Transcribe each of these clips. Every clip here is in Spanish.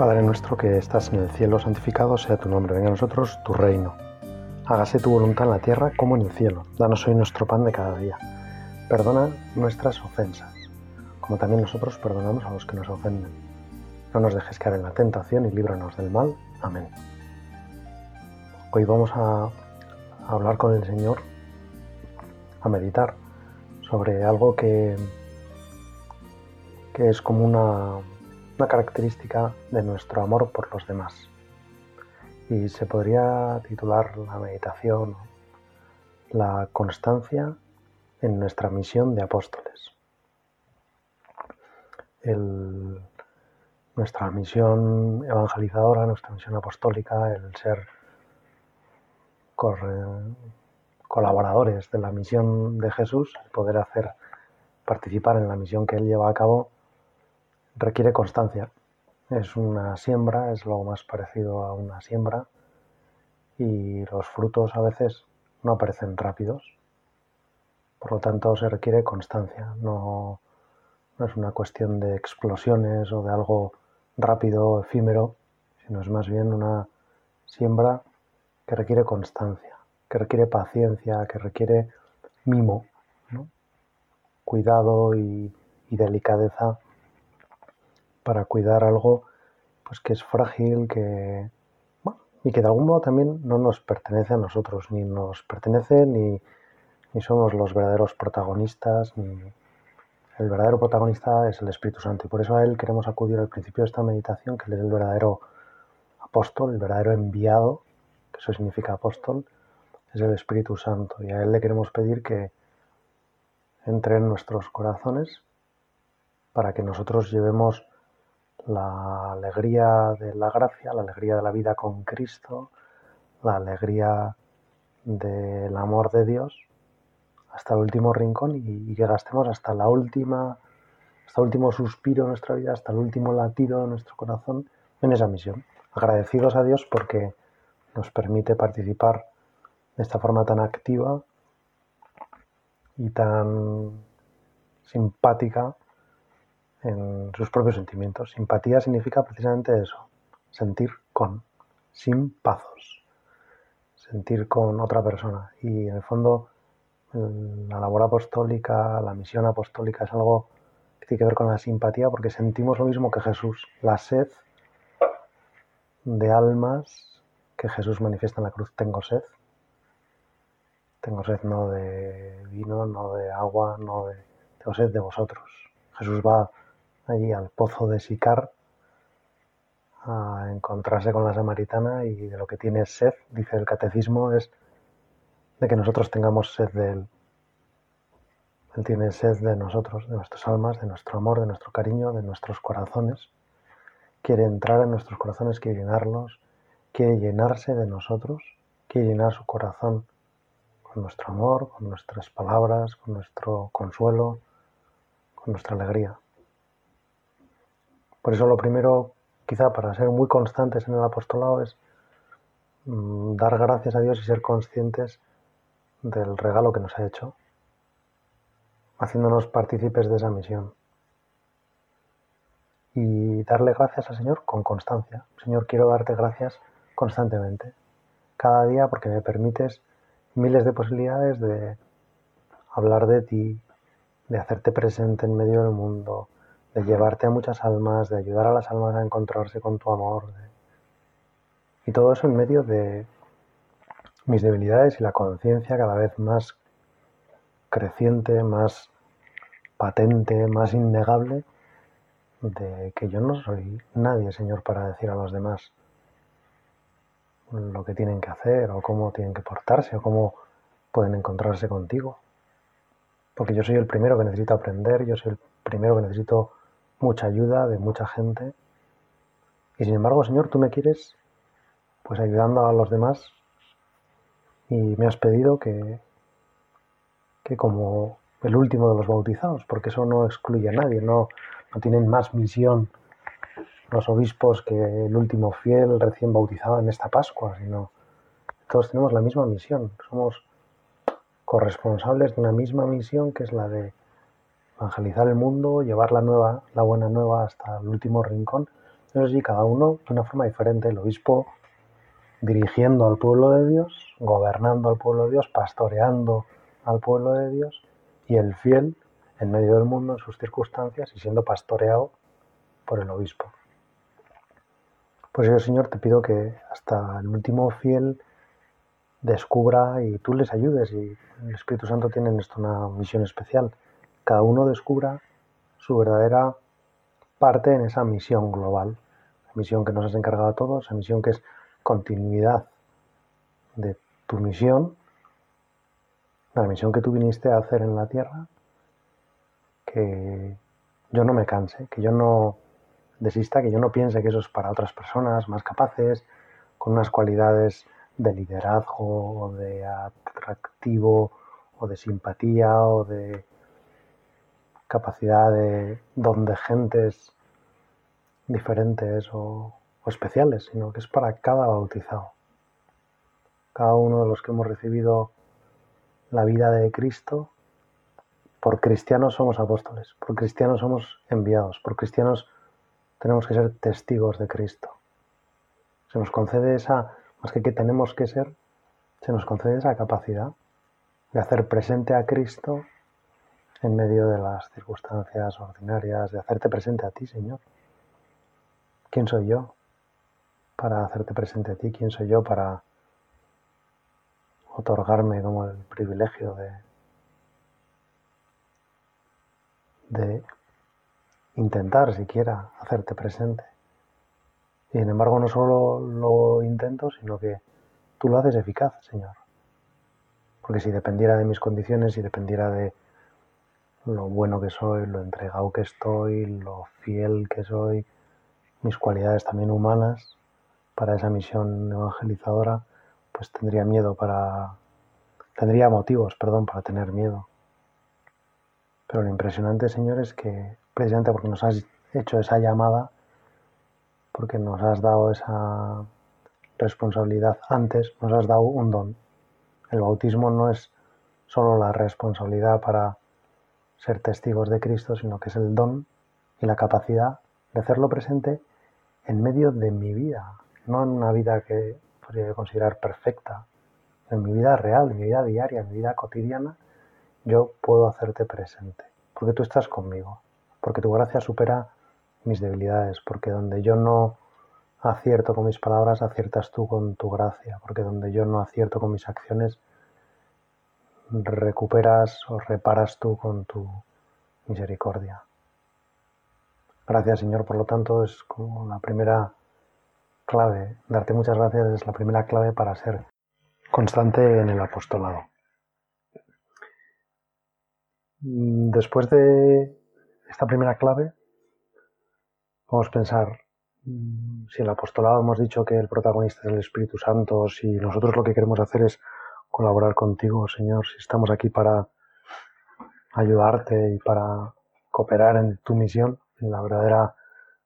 Padre nuestro que estás en el cielo, santificado sea tu nombre, venga a nosotros tu reino. Hágase tu voluntad en la tierra como en el cielo. Danos hoy nuestro pan de cada día. Perdona nuestras ofensas, como también nosotros perdonamos a los que nos ofenden. No nos dejes caer en la tentación y líbranos del mal. Amén. Hoy vamos a hablar con el Señor, a meditar sobre algo que, que es como una una característica de nuestro amor por los demás. Y se podría titular la meditación La constancia en nuestra misión de apóstoles. nuestra misión evangelizadora, nuestra misión apostólica, el ser colaboradores de la misión de Jesús, el poder hacer participar en la misión que Él lleva a cabo, requiere constancia. Es una siembra, es lo más parecido a una siembra y los frutos a veces no aparecen rápidos. Por lo tanto, se requiere constancia. No, no es una cuestión de explosiones o de algo rápido, efímero, sino es más bien una siembra que requiere constancia, que requiere paciencia, que requiere mimo, cuidado y, y delicadeza para cuidar algo pues que es frágil, que y que de algún modo también no nos pertenece a nosotros, ni nos pertenece ni, ni somos los verdaderos protagonistas, ni el verdadero protagonista es el Espíritu Santo. Y por eso a él queremos acudir al principio de esta meditación, que él es el verdadero apóstol, el verdadero enviado, que eso significa apóstol, es el Espíritu Santo. Y a él le queremos pedir que entre en nuestros corazones para que nosotros llevemos la alegría de la gracia, la alegría de la vida con Cristo, la alegría del amor de Dios hasta el último rincón y, que gastemos hasta la última, hasta el último suspiro de nuestra vida, hasta el último latido de nuestro corazón en esa misión. Agradecidos a Dios porque nos permite participar de esta forma tan activa y tan simpática en sus propios sentimientos. Simpatía significa precisamente eso, sentir con, sin pazos, sentir con otra persona. Y en el fondo la labor apostólica, la misión apostólica es algo que tiene que ver con la simpatía porque sentimos lo mismo que Jesús, la sed de almas que Jesús manifiesta en la cruz. Tengo sed. Tengo sed no de vino, no de agua, no de... Tengo sed de vosotros. Jesús va allí al pozo de Sicar a encontrarse con la samaritana y de lo que tiene sed, dice el catecismo, es de que nosotros tengamos sed de Él. Él tiene sed de nosotros, de nuestras almas, de nuestro amor, de nuestro cariño, de nuestros corazones. Quiere entrar en nuestros corazones, quiere llenarlos, quiere llenarse de nosotros, quiere llenar su corazón con nuestro amor, con nuestras palabras, con nuestro consuelo, con nuestra alegría. Por eso lo primero, quizá para ser muy constantes en el apostolado, es mm, dar gracias a Dios y ser conscientes del regalo que nos ha hecho, haciéndonos partícipes de esa misión. Y darle gracias al Señor con constancia. Señor, quiero darte gracias constantemente, cada día, porque me permites miles de posibilidades de hablar de ti, de hacerte presente en medio del mundo, de llevarte a muchas almas, de ayudar a las almas a encontrarse con tu amor. Y todo eso en medio de mis debilidades y la conciencia cada vez más creciente, más patente, más innegable de que yo no soy nadie, Señor, para decir a los demás lo que tienen que hacer o cómo tienen que portarse o cómo pueden encontrarse contigo. Porque yo soy el primero que necesito aprender, yo soy el primero que necesito mucha ayuda de mucha gente. Y sin embargo, Señor, tú me quieres pues ayudando a los demás y me has pedido que, que como el último de los bautizados, porque eso no excluye a nadie, no, no tienen más misión los obispos que el último fiel recién bautizado en esta Pascua, sino todos tenemos la misma misión, somos corresponsables de una misma misión que es la de evangelizar el mundo, llevar la nueva, la buena nueva hasta el último rincón Eso cada uno de una forma diferente. El obispo dirigiendo al pueblo de Dios, gobernando al pueblo de Dios, pastoreando al pueblo de Dios, y el fiel en medio del mundo, en sus circunstancias, y siendo pastoreado por el obispo. Pues yo, Señor, te pido que hasta el último fiel descubra y tú les ayudes, y el Espíritu Santo tiene en esto una misión especial. Cada uno descubra su verdadera parte en esa misión global, la misión que nos has encargado a todos, esa misión que es continuidad de tu misión, la misión que tú viniste a hacer en la tierra, que yo no me canse, que yo no desista, que yo no piense que eso es para otras personas más capaces, con unas cualidades de liderazgo o de atractivo o de simpatía o de capacidad de don de gentes diferentes o, o especiales, sino que es para cada bautizado. Cada uno de los que hemos recibido la vida de Cristo, por cristianos somos apóstoles, por cristianos somos enviados, por cristianos tenemos que ser testigos de Cristo. Se nos concede esa, más que que tenemos que ser, se nos concede esa capacidad de hacer presente a Cristo en medio de las circunstancias ordinarias, de hacerte presente a ti, Señor. ¿Quién soy yo para hacerte presente a ti? ¿Quién soy yo para otorgarme como el privilegio de, de intentar siquiera hacerte presente? Y sin embargo no solo lo intento, sino que tú lo haces eficaz, Señor. Porque si dependiera de mis condiciones, si dependiera de lo bueno que soy, lo entregado que estoy, lo fiel que soy, mis cualidades también humanas para esa misión evangelizadora, pues tendría miedo para tendría motivos, perdón, para tener miedo. Pero lo impresionante, Señor, es que precisamente porque nos has hecho esa llamada, porque nos has dado esa responsabilidad antes, nos has dado un don. El bautismo no es solo la responsabilidad para ser testigos de Cristo, sino que es el don y la capacidad de hacerlo presente en medio de mi vida, no en una vida que podría considerar perfecta, en mi vida real, en mi vida diaria, en mi vida cotidiana, yo puedo hacerte presente, porque tú estás conmigo, porque tu gracia supera mis debilidades, porque donde yo no acierto con mis palabras, aciertas tú con tu gracia, porque donde yo no acierto con mis acciones, recuperas o reparas tú con tu misericordia. Gracias Señor, por lo tanto es como la primera clave, darte muchas gracias es la primera clave para ser constante en el apostolado. Después de esta primera clave, vamos a pensar mm, si el apostolado hemos dicho que el protagonista es el Espíritu Santo, si nosotros lo que queremos hacer es colaborar contigo, Señor, si estamos aquí para ayudarte y para cooperar en tu misión, en la verdadera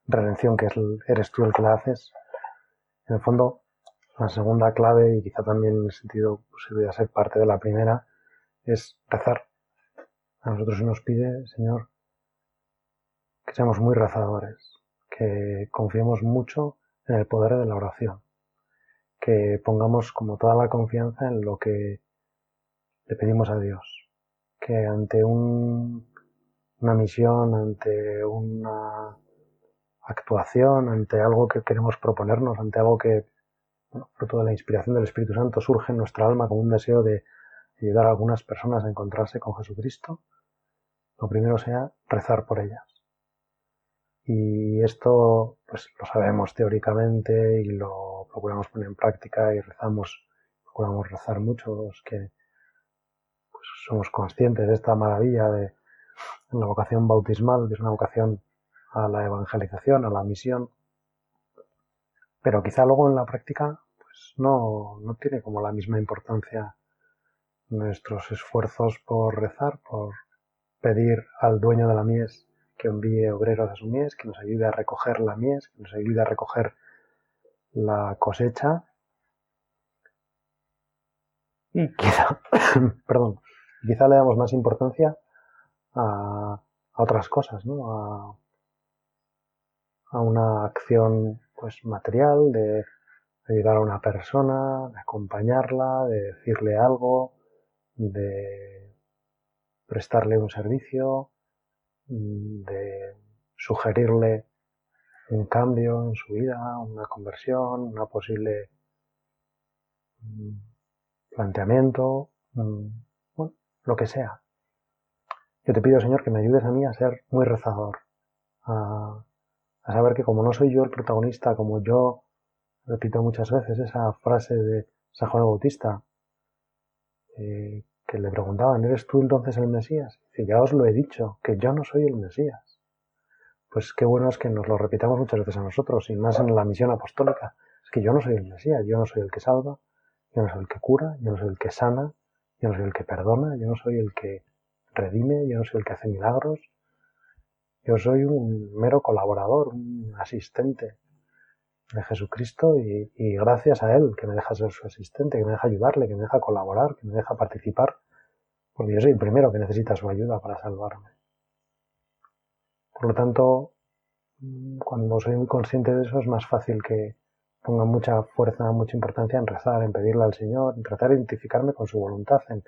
redención que eres tú el que la haces. En el fondo, la segunda clave, y quizá también en el sentido pues, ser parte de la primera, es rezar. A nosotros se nos pide, Señor, que seamos muy rezadores, que confiemos mucho en el poder de la oración que pongamos como toda la confianza en lo que le pedimos a Dios. Que ante una misión, ante una actuación, ante algo que queremos proponernos, ante algo que, bueno, fruto de la inspiración del Espíritu Santo, surge en nuestra alma como un deseo de ayudar a algunas personas a encontrarse con Jesucristo, lo primero sea rezar por ellas. Y esto, pues lo sabemos teóricamente y lo procuramos poner en práctica y rezamos, procuramos rezar mucho los que pues, somos conscientes de esta maravilla de la vocación bautismal, que es una vocación a la evangelización, a la misión. Pero quizá luego en la práctica, pues no, no tiene como la misma importancia nuestros esfuerzos por rezar, por pedir al dueño de la mies que envíe obreros a su mies, que nos ayude a recoger la mies, que nos ayude a recoger la cosecha. Y quizá, perdón, quizá le damos más importancia a, otras cosas, ¿no? A, a una acción pues material de ayudar a una persona, de acompañarla, de decirle algo, de prestarle un servicio, de sugerirle un cambio en su vida, una conversión, una posible mm, planteamiento, mm, bueno, lo que sea. Yo te pido, Señor, que me ayudes a mí a ser muy rezador, a, saber que como no soy yo el protagonista, como yo repito muchas veces esa frase de San Juan Bautista, eh, que le preguntaban, ¿eres tú entonces el Mesías? Y ya os lo he dicho, que yo no soy el Mesías. Pues qué bueno es que nos lo repitamos muchas veces a nosotros, y más en la misión apostólica. Es que yo no soy el Mesías, yo no soy el que salva, yo no soy el que cura, yo no soy el que sana, yo no soy el que perdona, yo no soy el que redime, yo no soy el que hace milagros. Yo soy un mero colaborador, un asistente de Jesucristo y, gracias a Él que me deja ser su asistente, que me deja ayudarle, que me deja colaborar, que me deja participar, porque yo soy el primero que necesita su ayuda para salvarme. Por lo tanto, cuando soy muy consciente de eso es más fácil que ponga mucha fuerza, mucha importancia en rezar, en pedirle al Señor, en tratar de identificarme con su voluntad, en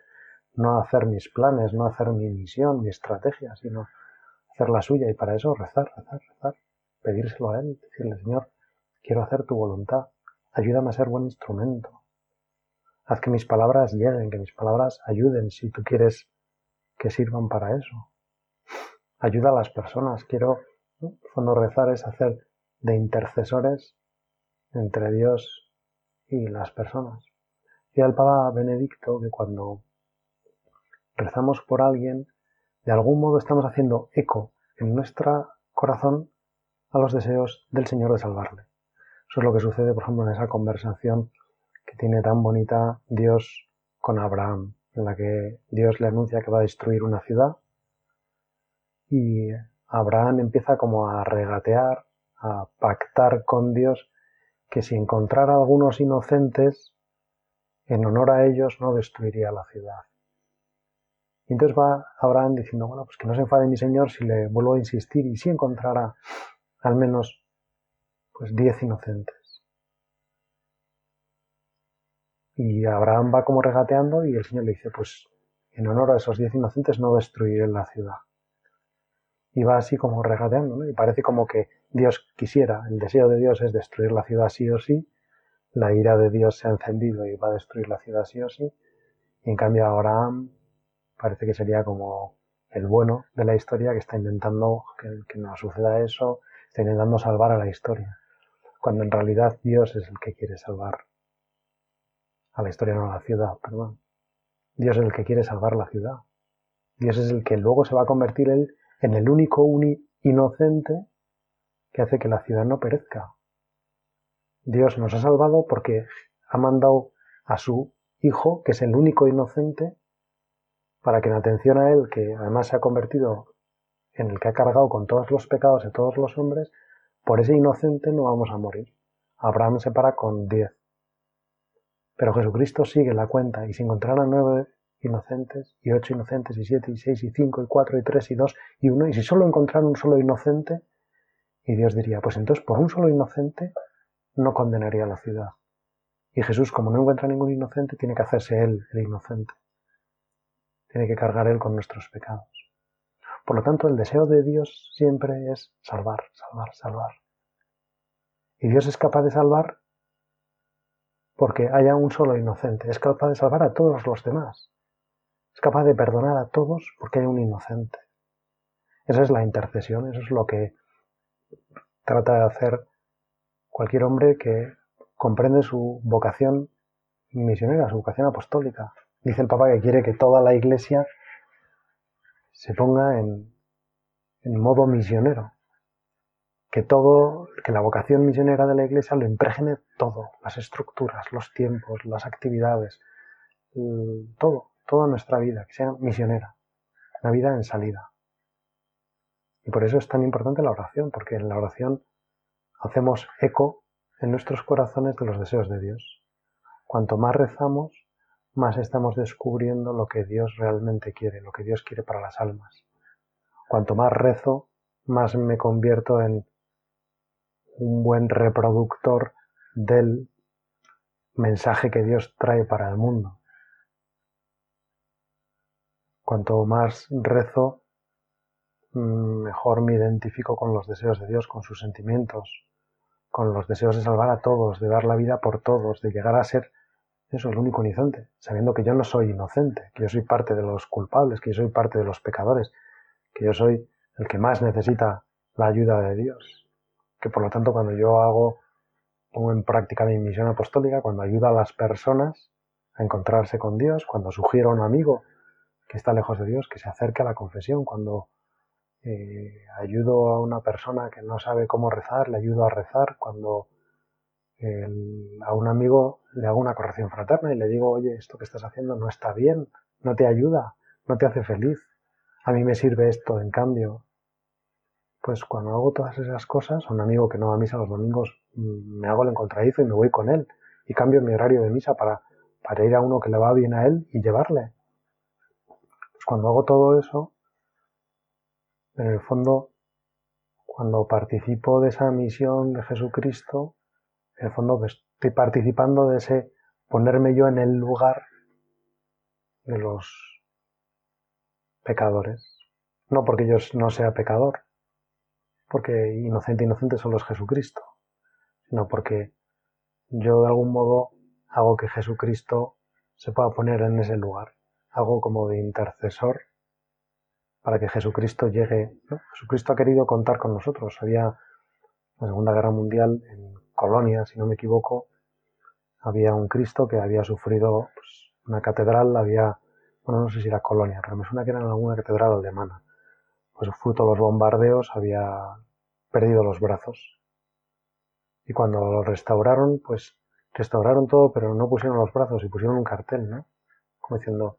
no hacer mis planes, no hacer mi misión, mi estrategia, sino hacer la suya y para eso rezar, rezar, rezar, pedírselo a Él, decirle, Señor, Quiero hacer tu voluntad. Ayúdame a ser buen instrumento. Haz que mis palabras lleguen, que mis palabras ayuden si tú quieres que sirvan para eso. Ayuda a las personas. Quiero, cuando rezar es hacer de intercesores entre Dios y las personas. Y al Papa Benedicto que cuando rezamos por alguien, de algún modo estamos haciendo eco en nuestro corazón a los deseos del Señor de salvarle. Eso es lo que sucede, por ejemplo, en esa conversación que tiene tan bonita Dios con Abraham, en la que Dios le anuncia que va a destruir una ciudad y Abraham empieza como a regatear, a pactar con Dios que si encontrara algunos inocentes, en honor a ellos no destruiría la ciudad. Y entonces va Abraham diciendo, bueno, pues que no se enfade mi Señor si le vuelvo a insistir y si encontrara al menos pues diez inocentes. Y Abraham va como regateando y el Señor le dice, pues en honor a esos diez inocentes no destruiré la ciudad. Y va así como regateando, ¿no? Y parece como que Dios quisiera, el deseo de Dios es destruir la ciudad sí o sí, la ira de Dios se ha encendido y va a destruir la ciudad sí o sí, y en cambio Abraham parece que sería como el bueno de la historia que está intentando que, que no suceda eso, está intentando salvar a la historia cuando en realidad Dios es el que quiere salvar a la historia, no a la ciudad, perdón. Dios es el que quiere salvar la ciudad. Dios es el que luego se va a convertir él en el único inocente que hace que la ciudad no perezca. Dios nos ha salvado porque ha mandado a su Hijo, que es el único inocente, para que en atención a Él, que además se ha convertido en el que ha cargado con todos los pecados de todos los hombres, por ese inocente no vamos a morir. Abraham se para con diez. Pero Jesucristo sigue la cuenta y si encontrara nueve inocentes, y ocho inocentes, y siete, y seis, y cinco, y cuatro, y tres, y dos, y uno, y si solo encontrara un solo inocente, y Dios diría, pues entonces por un solo inocente no condenaría la ciudad. Y Jesús, como no encuentra ningún inocente, tiene que hacerse él el inocente. Tiene que cargar él con nuestros pecados. Por lo tanto, el deseo de Dios siempre es salvar, salvar, salvar. Y Dios es capaz de salvar porque haya un solo inocente. Es capaz de salvar a todos los demás. Es capaz de perdonar a todos porque hay un inocente. Esa es la intercesión, eso es lo que trata de hacer cualquier hombre que comprende su vocación misionera, su vocación apostólica. Dice el Papa que quiere que toda la Iglesia se ponga en, modo misionero. Que todo, que la vocación misionera de la iglesia lo impregne todo, las estructuras, los tiempos, las actividades, todo, toda nuestra vida, que sea misionera, una vida en salida. Y por eso es tan importante la oración, porque en la oración hacemos eco en nuestros corazones de los deseos de Dios. Cuanto más rezamos, más estamos descubriendo lo que Dios realmente quiere, lo que Dios quiere para las almas. Cuanto más rezo, más me convierto en un buen reproductor del mensaje que Dios trae para el mundo. Cuanto más rezo, mm, mejor me identifico con los deseos de Dios, con sus sentimientos, con los deseos de salvar a todos, de dar la vida por todos, de llegar a ser eso, el único inocente, sabiendo que yo no soy inocente, que yo soy parte de los culpables, que yo soy parte de los pecadores, que yo soy el que más necesita la ayuda de Dios. Que por lo tanto cuando yo hago, pongo en práctica mi misión apostólica, cuando ayudo a las personas a encontrarse con Dios, cuando sugiero a un amigo que está lejos de Dios que se acerque a la confesión, cuando eh, ayudo a una persona que no sabe cómo rezar, le ayudo a rezar, cuando a un amigo le hago una corrección fraterna y le digo, oye, esto que estás haciendo no está bien, no te ayuda, no te hace feliz, a mí me sirve esto, en cambio. Pues cuando hago todas esas cosas, a un amigo que no va a misa los domingos, mm, me hago el encontradizo y me voy con él y cambio mi horario de misa para, para ir a uno que le va bien a él y llevarle. Cuando hago todo eso, en el fondo, cuando participo de esa misión de Jesucristo, en el fondo pues, estoy participando de ese ponerme yo en el lugar de los pecadores. No porque yo no sea pecador, porque inocente, inocente solo es Jesucristo, sino porque yo de algún modo hago que Jesucristo se pueda poner en ese lugar. Hago como de intercesor para que Jesucristo llegue. Jesucristo ha querido contar con nosotros. Había la Segunda Guerra Mundial en Colonia, si no me equivoco, había un Cristo que había sufrido pues, una catedral, había, bueno, no sé si era Colonia, pero me suena que era en alguna catedral alemana. Pues fruto de los bombardeos había perdido los brazos. Y cuando lo restauraron, pues restauraron todo, pero no pusieron los brazos y pusieron un cartel, ¿no? Como diciendo,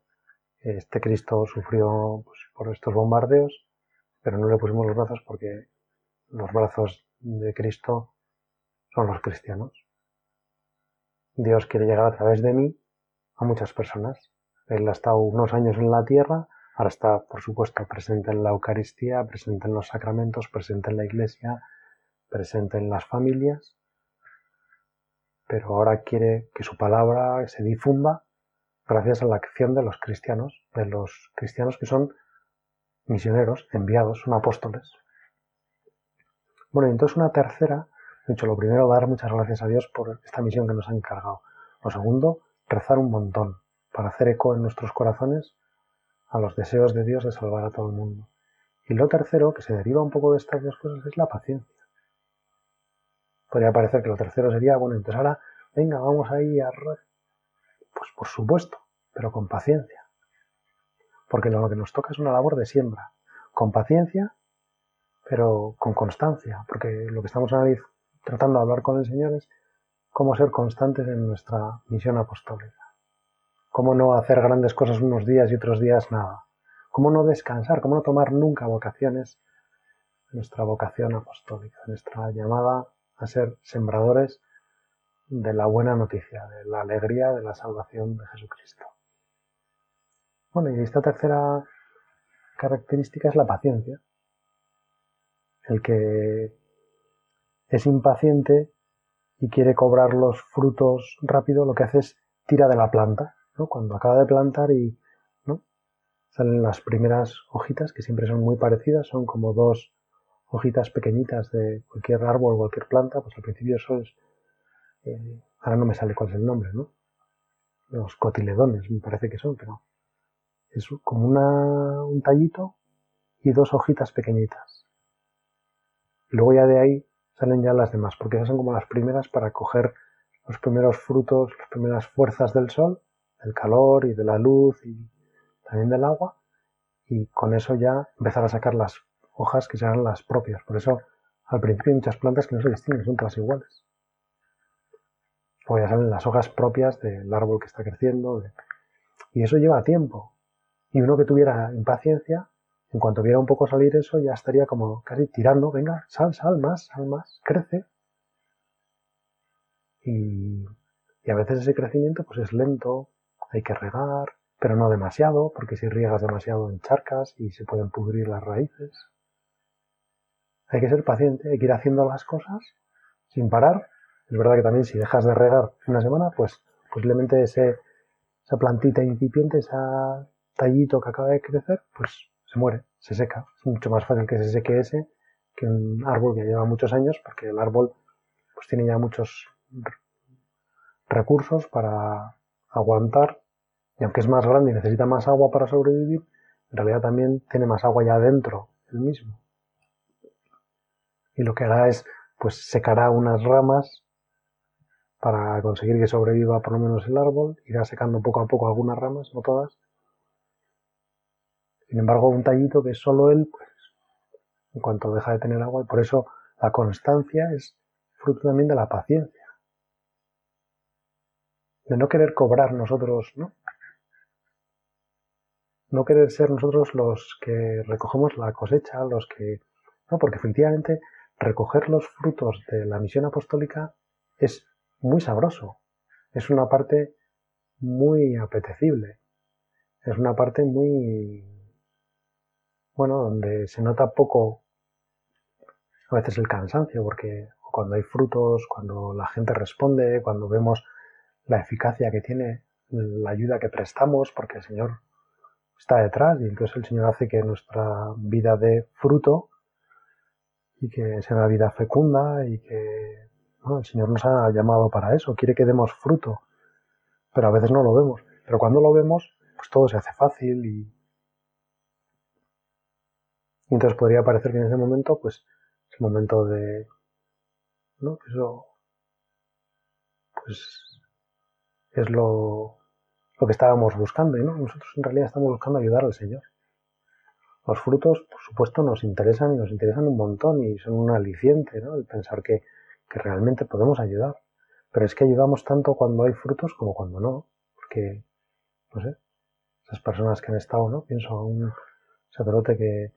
este Cristo sufrió pues, por estos bombardeos, pero no le pusimos los brazos porque los brazos de Cristo son los cristianos. Dios quiere llegar a través de mí a muchas personas. Él ha estado unos años en la tierra, ahora está, por supuesto, presente en la Eucaristía, presente en los sacramentos, presente en la iglesia, presente en las familias, pero ahora quiere que su palabra se difunda gracias a la acción de los cristianos, de los cristianos que son misioneros, enviados, son apóstoles. Bueno, y entonces una tercera dicho, lo primero, dar muchas gracias a Dios por esta misión que nos ha encargado. Lo segundo, rezar un montón para hacer eco en nuestros corazones a los deseos de Dios de salvar a todo el mundo. Y lo tercero, que se deriva un poco de estas dos cosas, es la paciencia. Podría parecer que lo tercero sería, bueno, entonces ahora, venga, vamos ahí a... Pues por supuesto, pero con paciencia. Porque lo que nos toca es una labor de siembra. Con paciencia, pero con constancia. Porque lo que estamos tratando de hablar con el Señor es cómo ser constantes en nuestra misión apostólica. Cómo no hacer grandes cosas unos días y otros días nada. Cómo no descansar, cómo no tomar nunca vocaciones, nuestra vocación apostólica, nuestra llamada a ser sembradores de la buena noticia, de la alegría de la salvación de Jesucristo. Bueno, y esta tercera característica es la paciencia. El que es impaciente y quiere cobrar los frutos rápido, lo que hace es tira de la planta, ¿no? Cuando acaba de plantar y ¿no? salen las primeras hojitas, que siempre son muy parecidas, son como dos hojitas pequeñitas de cualquier árbol, cualquier planta, pues al principio es, eh, ahora no me sale cuál es el nombre, ¿no? Los cotiledones, me parece que son, pero es como una, un tallito y dos hojitas pequeñitas. Luego ya de ahí salen ya las demás, porque esas son como las primeras para coger los primeros frutos, las primeras fuerzas del sol, del calor y de la luz y también del agua, y con eso ya empezar a sacar las hojas que serán las propias. Por eso al principio hay muchas plantas que no se distinguen, son todas iguales. Ya las hojas propias del árbol que está creciendo, y eso lleva tiempo. Y uno que tuviera impaciencia en cuanto viera un poco salir eso, ya estaría como casi tirando, venga, sal, sal más, sal más, crece. Y, y a veces ese crecimiento pues es lento, hay que regar, pero no demasiado, porque si riegas demasiado encharcas y se pueden pudrir las raíces. Hay que ser paciente, hay que ir haciendo las cosas sin parar. Es verdad que también si dejas de regar una semana, pues posiblemente ese, esa plantita incipiente, ese tallito que acaba de crecer, pues se muere, se seca. Es mucho más fácil que se seque ese que un árbol que lleva muchos años, porque el árbol pues tiene ya muchos recursos para aguantar y aunque es más grande y necesita más agua para sobrevivir, en realidad también tiene más agua ya dentro el mismo. Y lo que hará es, pues secará unas ramas para conseguir que sobreviva por lo menos el árbol, irá secando poco a poco algunas ramas, no todas. Sin embargo, un tallito que es solo él, pues en cuanto deja de tener agua, y por eso la constancia es fruto también de la paciencia. De no querer cobrar nosotros, ¿no? no querer ser nosotros los que recogemos la cosecha, los que... No, porque efectivamente recoger los frutos de la misión apostólica es muy sabroso, es una parte muy apetecible, es una parte muy... bueno, donde se nota poco a veces el cansancio, porque cuando hay frutos, cuando la gente responde, cuando vemos la eficacia que tiene la ayuda que prestamos, porque el Señor está detrás y entonces el Señor hace que nuestra vida dé fruto y que sea una vida fecunda y que el Señor nos ha llamado para eso, quiere que demos fruto, pero a veces no lo vemos. Pero cuando lo vemos, pues todo se hace fácil y, y entonces podría parecer que en ese momento, pues es el momento de, ¿no? Eso, pues es lo, lo que estábamos buscando. No, nosotros en realidad estamos buscando ayudar al Señor. Los frutos, por supuesto, nos interesan y nos interesan un montón y son un aliciente, ¿no? El pensar que, que realmente podemos ayudar. Pero es que ayudamos tanto cuando hay frutos como cuando no. Porque, no sé, esas personas que han estado, ¿no? Pienso a un sacerdote que,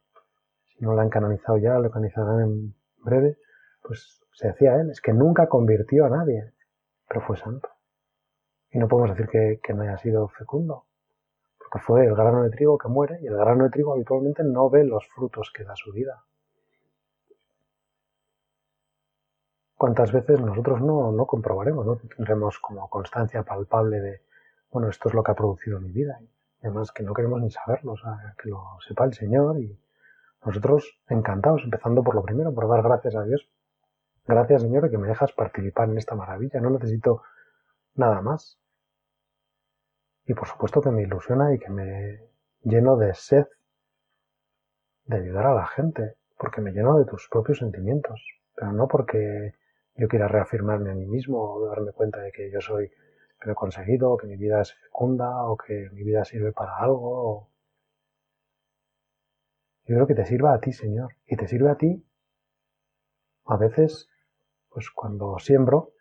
si no lo han canonizado ya, lo canonizarán en breve, pues se decía él, es que nunca convirtió a nadie, pero fue santo. Y no podemos decir que, no haya sido fecundo, porque fue el grano de trigo que muere y el grano de trigo habitualmente no ve los frutos que da su vida. ¿Cuántas veces nosotros no, no comprobaremos, no tendremos como constancia palpable de, bueno, esto es lo que ha producido mi vida? Y además que no queremos ni saberlo, o sea, que lo sepa el Señor y nosotros encantados, empezando por lo primero, por dar gracias a Dios. Gracias, Señor, que me dejas participar en esta maravilla. No necesito nada más. Y por supuesto que me ilusiona y que me lleno de sed de ayudar a la gente, porque me lleno de tus propios sentimientos, pero no porque yo quiera reafirmarme a mí mismo o darme cuenta de que yo soy que lo conseguido, o que mi vida es fecunda, o que mi vida sirve para algo. Yo creo que te sirva a ti, Señor, y te sirve a ti a veces, pues cuando siembro,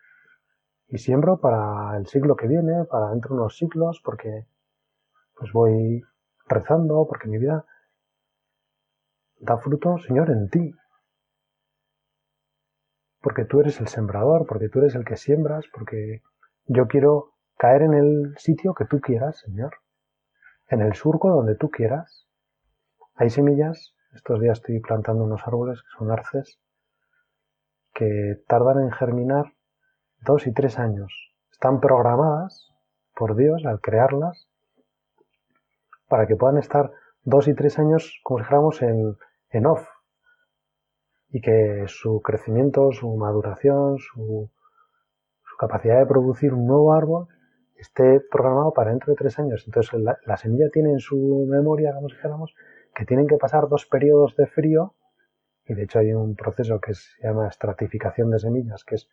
y siembro para el siglo que viene, para dentro de unos siglos, porque pues voy rezando, porque mi vida da fruto, Señor, en ti. Porque tú eres el sembrador, porque tú eres el que siembras, porque yo quiero caer en el sitio que tú quieras, Señor. En el surco donde tú quieras. Hay semillas, estos días estoy plantando unos árboles que son arces, que tardan en germinar dos y tres años. Están programadas por Dios al crearlas para que puedan estar dos y tres años, como si dijéramos, en, en off. Y que su crecimiento, su maduración, su, su, capacidad de producir un nuevo árbol esté programado para dentro de tres años. Entonces la, la semilla tiene en su memoria, como dijéramos, que tienen que pasar dos periodos de frío. Y de hecho hay un proceso que se llama estratificación de semillas, que es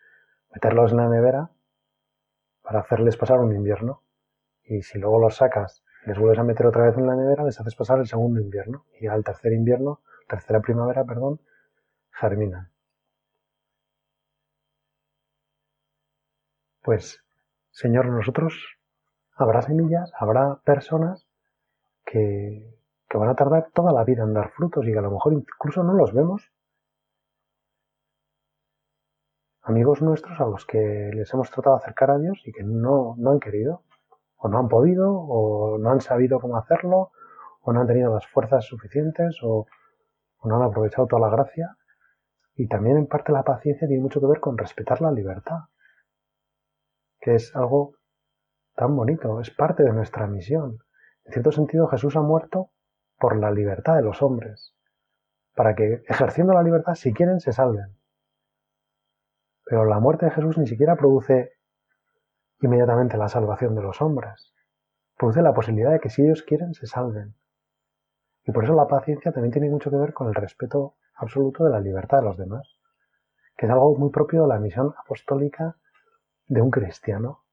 meterlos en la nevera para hacerles pasar un invierno. Y si luego los sacas les vuelves a meter otra vez en la nevera, les haces pasar el segundo invierno. Y al tercer invierno, tercera primavera, perdón, germinan. Pues, Señor, nosotros habrá semillas, habrá personas que, que van a tardar toda la vida en dar frutos y que a lo mejor incluso no los vemos amigos nuestros a los que les hemos tratado de acercar a Dios y que no, no han querido, o no han podido, o no han sabido cómo hacerlo, o no han tenido las fuerzas suficientes, o, no han aprovechado toda la gracia. Y también en parte la paciencia tiene mucho que ver con respetar la libertad, que es algo tan bonito, es parte de nuestra misión. En cierto sentido, Jesús ha muerto por la libertad de los hombres, para que ejerciendo la libertad, si quieren, se salven. Pero la muerte de Jesús ni siquiera produce inmediatamente la salvación de los hombres. Produce la posibilidad de que si ellos quieren, se salven. Y por eso la paciencia también tiene mucho que ver con el respeto absoluto de la libertad de los demás, que es algo muy propio de la misión apostólica de un cristiano,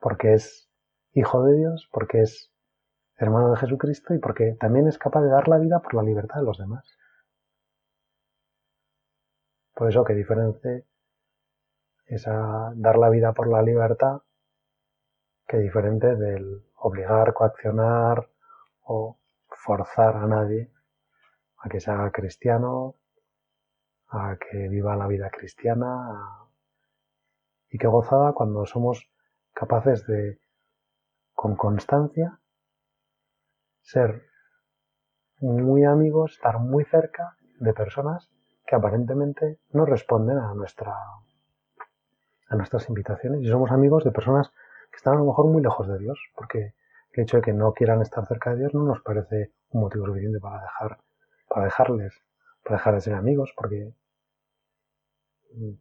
porque es hijo de Dios, porque es hermano de Jesucristo y porque también es capaz de dar la vida por la libertad de los demás. Por eso que diferente es dar la vida por la libertad que diferente del obligar, coaccionar o forzar a nadie a que se haga cristiano, a que viva la vida cristiana y que gozada cuando somos capaces de, con constancia, ser muy amigos, estar muy cerca de personas que aparentemente no responden a nuestra a nuestras invitaciones. Y somos amigos de personas que están a lo mejor muy lejos de Dios, porque el hecho de que no quieran estar cerca de Dios no nos parece un motivo suficiente para dejar, para dejarles, para dejar de ser amigos, porque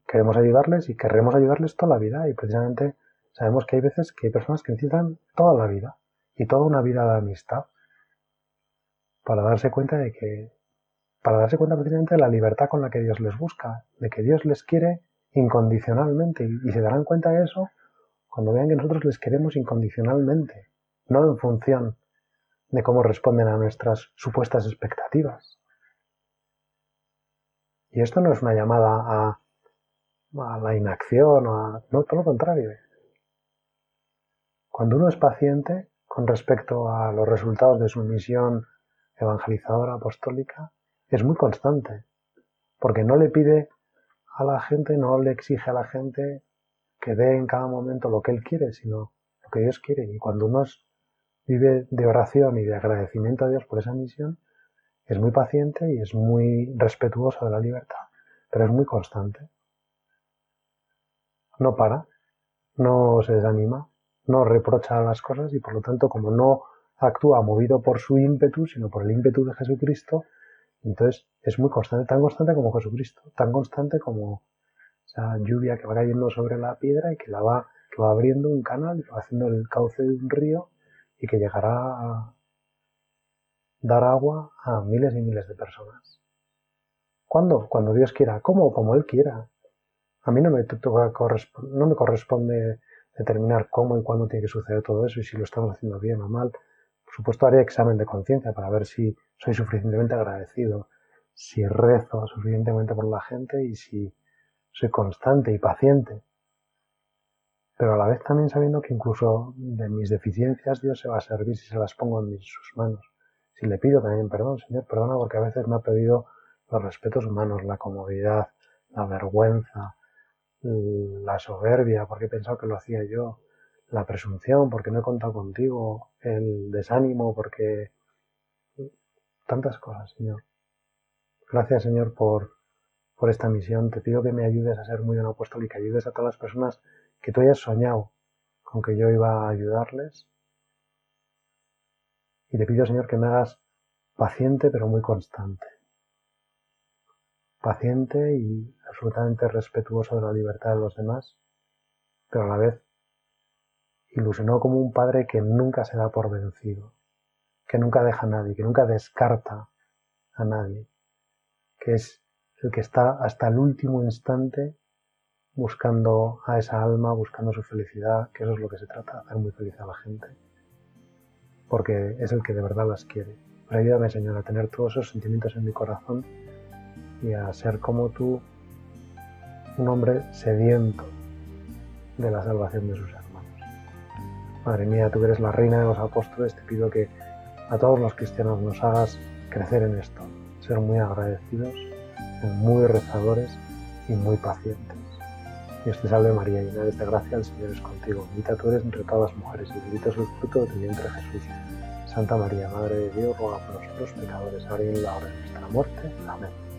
queremos ayudarles y querremos ayudarles toda la vida y precisamente sabemos que hay veces que hay personas que necesitan toda la vida y toda una vida de amistad para darse cuenta de que para darse cuenta precisamente de la libertad con la que Dios les busca, de que Dios les quiere incondicionalmente y, se darán cuenta de eso cuando vean que nosotros les queremos incondicionalmente, no en función de cómo responden a nuestras supuestas expectativas. Y esto no es una llamada a, a la inacción, o a, no, todo lo contrario. Cuando uno es paciente con respecto a los resultados de su misión evangelizadora apostólica, es muy constante, porque no le pide a la gente, no le exige a la gente que dé en cada momento lo que él quiere, sino lo que Dios quiere. Y cuando uno vive de oración y de agradecimiento a Dios por esa misión, es muy paciente y es muy respetuoso de la libertad, pero es muy constante. No para, no se desanima, no reprocha las cosas y por lo tanto como no actúa movido por su ímpetu, sino por el ímpetu de Jesucristo, entonces es muy constante, tan constante como Jesucristo, tan constante como esa lluvia que va cayendo sobre la piedra y que la va, que va abriendo un canal y va haciendo el cauce de un río y que llegará a dar agua a miles y miles de personas. ¿Cuándo? Cuando Dios quiera. ¿Cómo? Como Él quiera. A mí no me, no me corresponde determinar cómo y cuándo tiene que suceder todo eso y si lo estamos haciendo bien o mal. Por supuesto, haré examen de conciencia para ver si soy suficientemente agradecido, si rezo suficientemente por la gente y si soy constante y paciente. Pero a la vez también sabiendo que incluso de mis deficiencias Dios se va a servir si se las pongo en sus manos. Si le pido también perdón, Señor, perdona porque a veces me ha pedido los respetos humanos, la comodidad, la vergüenza, la soberbia, porque he pensado que lo hacía yo, la presunción, porque no he contado contigo, el desánimo, porque tantas cosas, Señor. Gracias, Señor, por, por esta misión. Te pido que me ayudes a ser muy buen apóstol y que ayudes a todas las personas que tú hayas soñado con que yo iba a ayudarles. Y te pido, Señor, que me hagas paciente pero muy constante. Paciente y absolutamente respetuoso de la libertad de los demás, pero a la vez ilusionó como un padre que nunca se da por vencido, que nunca deja a nadie, que nunca descarta a nadie, que es el que está hasta el último instante buscando a esa alma, buscando su felicidad, que eso es lo que se trata, hacer muy feliz a la gente, porque es el que de verdad las quiere. Pero ayúdame, Señor, a tener todos esos sentimientos en mi corazón y a ser como tú, un hombre sediento de la salvación de sus hermanos. Madre mía, tú eres la reina de los apóstoles, te pido que a todos los cristianos nos hagas crecer en esto, ser muy agradecidos, ser muy rezadores y muy pacientes. Dios te salve María, llena de gracia, el Señor es contigo. Bendita tú eres entre todas las mujeres y bendito es el fruto de tu vientre Jesús. Santa María, Madre de Dios, ruega por nosotros pecadores, ahora y en la hora de nuestra muerte. Amén.